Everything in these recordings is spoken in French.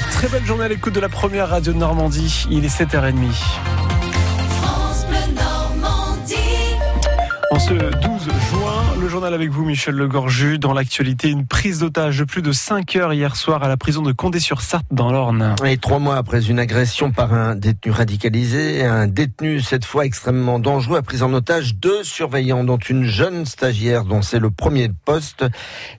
Très belle journée à l'écoute de la première radio de Normandie. Il est 7h30. En ce 12 juin, le journal avec vous, Michel Legorju. Dans l'actualité, une prise d'otage de plus de 5 heures hier soir à la prison de Condé-sur-Sarthe dans l'Orne. Et trois mois après une agression par un détenu radicalisé, un détenu cette fois extrêmement dangereux a pris en otage deux surveillants, dont une jeune stagiaire dont c'est le premier poste.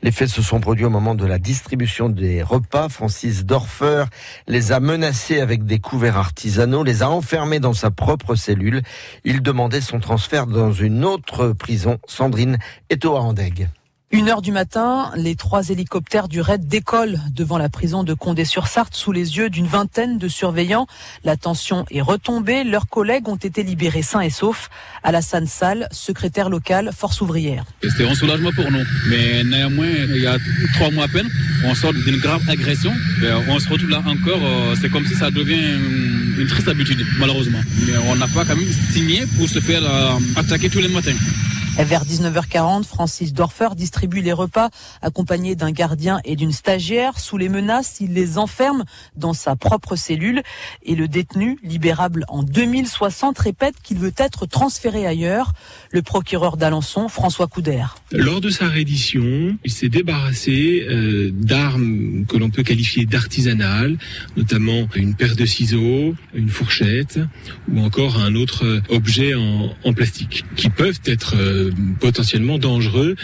Les faits se sont produits au moment de la distribution des repas. Francis Dorfer les a menacés avec des couverts artisanaux, les a enfermés dans sa propre cellule. Il demandait son transfert dans une autre prison. Sandrine est au Andeg. Une heure du matin, les trois hélicoptères du raid décollent devant la prison de Condé-sur-Sarthe sous les yeux d'une vingtaine de surveillants. La tension est retombée. Leurs collègues ont été libérés sains et saufs. Alassane Sall, secrétaire local, Force ouvrière. C'était un soulagement pour nous. Mais néanmoins, il y a trois mois à peine, on sort d'une grave agression. On se retrouve là encore. Euh, c'est comme si ça devient une triste habitude, malheureusement. Mais on n'a pas quand même signé pour se faire euh, attaquer tous les matins. Vers 19h40, Francis Dorfer distribue les repas accompagné d'un gardien et d'une stagiaire. Sous les menaces, il les enferme dans sa propre cellule et le détenu, libérable en 2060, répète qu'il veut être transféré ailleurs. Le procureur d'Alençon, François Couder. Lors de sa reddition, il s'est débarrassé euh, d'armes que l'on peut qualifier d'artisanales, notamment une paire de ciseaux, une fourchette ou encore un autre objet en, en plastique qui peuvent être euh, potentiellement dangereux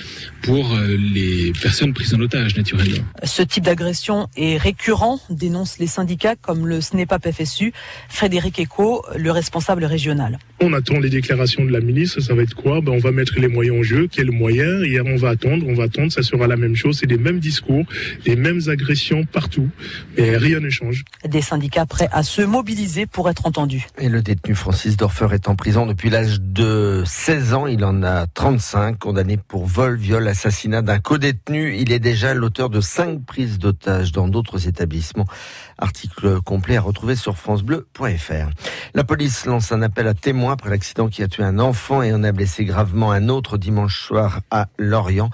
pour euh, les personnes prises en otage, naturellement. Ce type d'agression est récurrent, dénoncent les syndicats comme le SNEPAP FSU. Frédéric Eco, le responsable régional. On attend les déclarations de la ministre, ça va être quoi? Ben, On va mettre les moyens en jeu, quels moyens? Et on va attendre, on va attendre, ça sera la même chose, c'est les mêmes discours, les mêmes agressions partout, mais rien ne change. Des syndicats prêts à se mobiliser pour être entendus. Et le détenu Francis Dorfer est en prison depuis l'âge de 16 ans, il en a 35, condamné pour vol, viol, assassinat d'un co-détenu. Il est déjà l'auteur de cinq prises d'otages dans d'autres établissements. Article complet à retrouver sur francebleu.fr. La police lance un appel à témoins après l'accident qui a tué un enfant et en a blessé gravement un autre dimanche soir à Lorient.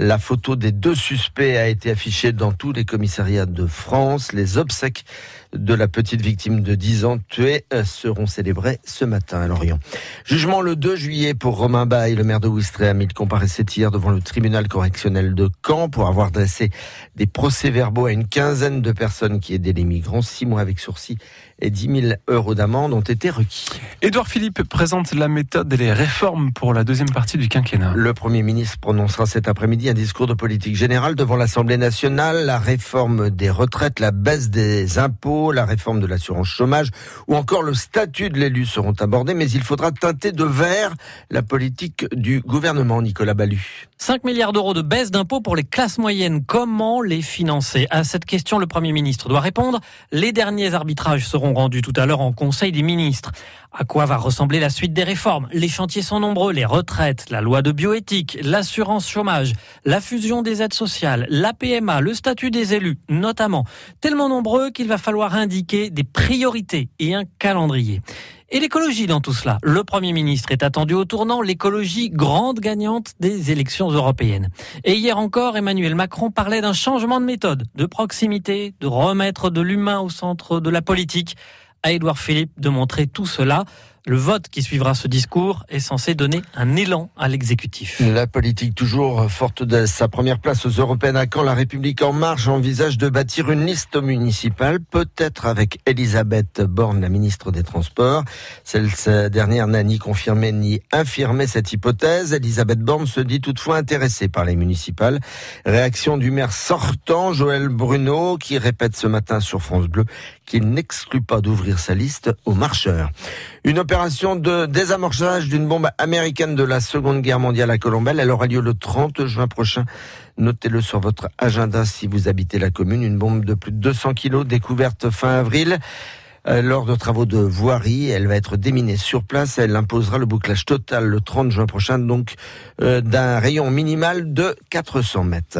La photo des deux suspects a été affichée dans tous les commissariats de France. Les obsèques de la petite victime de 10 ans tuée euh, seront célébrées ce matin à Lorient. Jugement le 2 juillet pour Romain Baye, le maire de Ouistreham. Il comparaissait hier devant le tribunal correctionnel de Caen pour avoir dressé des procès-verbaux à une quinzaine de personnes qui aidaient les migrants. Six mois avec sourcil et 10 000 euros d'amende ont été requis. Édouard Philippe présente la méthode et les réformes pour la deuxième partie du quinquennat. Le Premier ministre prononcera cet après-midi un discours de politique générale devant l'Assemblée nationale. La réforme des retraites, la baisse des impôts, la réforme de l'assurance chômage ou encore le statut de l'élu seront abordés, mais il faudra teinter de vert la politique du gouvernement, Nicolas Ballu. 5 milliards d'euros de baisse d'impôts pour les classes moyennes. Comment les financer? À cette question, le Premier ministre doit répondre. Les derniers arbitrages seront rendu tout à l'heure en Conseil des ministres. À quoi va ressembler la suite des réformes? Les chantiers sont nombreux, les retraites, la loi de bioéthique, l'assurance chômage, la fusion des aides sociales, la PMA, le statut des élus, notamment. Tellement nombreux qu'il va falloir indiquer des priorités et un calendrier. Et l'écologie dans tout cela. Le Premier ministre est attendu au tournant, l'écologie grande gagnante des élections européennes. Et hier encore, Emmanuel Macron parlait d'un changement de méthode, de proximité, de remettre de l'humain au centre de la politique. À Édouard Philippe de montrer tout cela. Le vote qui suivra ce discours est censé donner un élan à l'exécutif. La politique toujours forte de sa première place aux européennes à quand la République en marche envisage de bâtir une liste municipale, peut-être avec Elisabeth Borne, la ministre des Transports. Celle dernière n'a ni confirmé ni infirmé cette hypothèse. Elisabeth Borne se dit toutefois intéressée par les municipales. Réaction du maire sortant, Joël Bruno, qui répète ce matin sur France Bleu qu'il n'exclut pas d'ouvrir sa liste aux marcheurs. De désamorçage d'une bombe américaine de la Seconde Guerre mondiale à Colombelle. Elle aura lieu le 30 juin prochain. Notez-le sur votre agenda si vous habitez la commune. Une bombe de plus de 200 kilos découverte fin avril. Euh, lors de travaux de voirie. Elle va être déminée sur place. Elle imposera le bouclage total le 30 juin prochain, donc euh, d'un rayon minimal de 400 mètres.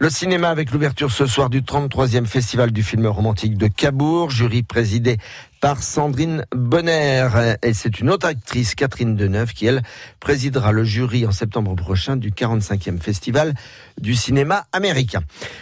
Le cinéma avec l'ouverture ce soir du 33e Festival du film romantique de Cabourg, jury présidé par Sandrine Bonner. Et c'est une autre actrice, Catherine Deneuve, qui elle présidera le jury en septembre prochain du 45e festival du cinéma américain.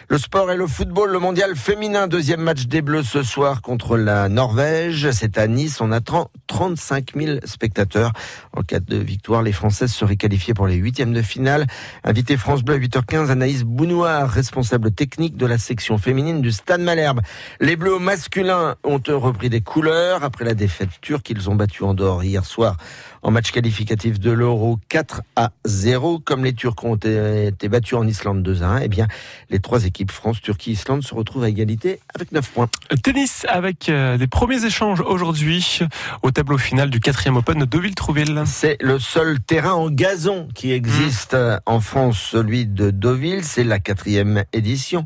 Le sport et le football, le mondial féminin, deuxième match des Bleus ce soir contre la Norvège. C'est à Nice, on attend 35 000 spectateurs. En cas de victoire, les Françaises seraient qualifiées pour les huitièmes de finale. Invité France Bleu à 8h15, Anaïs Bounoir, responsable technique de la section féminine du Stade Malherbe. Les Bleus masculins ont repris des couleurs après la défaite turque. Ils ont battu Andorre hier soir en match qualificatif de l'Euro 4 à 0. Comme les Turcs ont été battus en Islande 2 à 1, eh bien, les trois équipes France, Turquie, Islande se retrouvent à égalité avec 9 points. Tennis avec euh, des premiers échanges aujourd'hui au tableau final du quatrième Open de Deauville-Trouville. C'est le seul terrain en gazon qui existe mmh. en France, celui de Deauville. C'est la quatrième édition.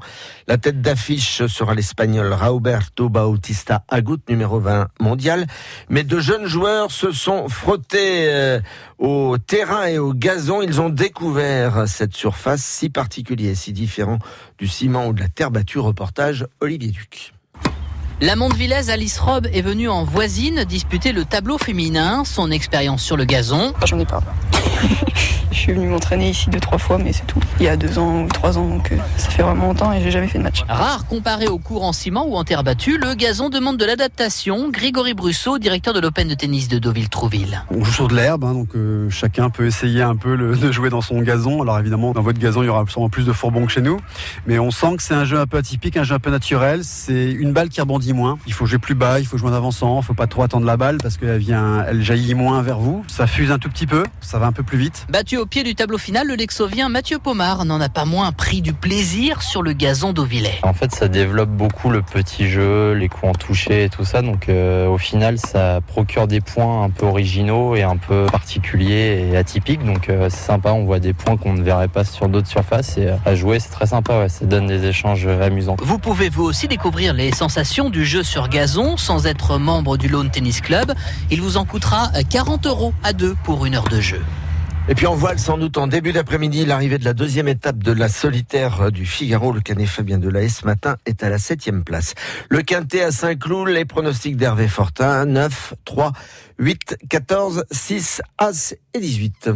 La tête d'affiche sera l'Espagnol Roberto Bautista Agut, numéro 20 mondial. Mais de jeunes joueurs se sont frottés euh, au terrain et au gazon, ils ont découvert cette surface si particulière, si différent du ciment ou de la terre battue. Reportage Olivier Duc. La Montevillaise Alice Robb est venue en voisine disputer le tableau féminin, son expérience sur le gazon. J'en ai pas. Je suis venu m'entraîner ici deux, trois fois, mais c'est tout. Il y a deux ans ou trois ans, donc euh, ça fait vraiment longtemps et j'ai jamais fait de match. Rare comparé au cours en ciment ou en terre battue, le gazon demande de l'adaptation. Grégory Brusseau, directeur de l'Open de tennis de Deauville-Trouville. On joue sur de l'herbe, hein, donc euh, chacun peut essayer un peu de jouer dans son gazon. Alors évidemment, dans votre gazon, il y aura sûrement plus de fourbons que chez nous. Mais on sent que c'est un jeu un peu atypique, un jeu un peu naturel. C'est une balle qui rebondit moins. Il faut jouer plus bas, il faut jouer en avançant, il faut pas trop attendre la balle parce qu'elle vient, elle jaillit moins vers vous. Ça fuse un tout petit peu, ça va un peu plus vite. Battu au pied du tableau final, le Lexovien Mathieu Pomard n'en a pas moins pris du plaisir sur le gazon d'Auvillais. En fait, ça développe beaucoup le petit jeu, les coups en toucher et tout ça. Donc euh, au final, ça procure des points un peu originaux et un peu particuliers et atypiques. Donc euh, c'est sympa, on voit des points qu'on ne verrait pas sur d'autres surfaces. Et euh, à jouer, c'est très sympa, ça donne des échanges amusants. Vous pouvez vous aussi découvrir les sensations du jeu sur gazon sans être membre du Lawn Tennis Club. Il vous en coûtera 40 euros à deux pour une heure de jeu. Et puis on voit sans doute en début d'après-midi l'arrivée de la deuxième étape de la solitaire du Figaro. Le canet Fabien Delahaye ce matin est à la septième place. Le quintet à Saint-Cloud, les pronostics d'Hervé Fortin, 9, 3, 8, 14, 6, As et 18.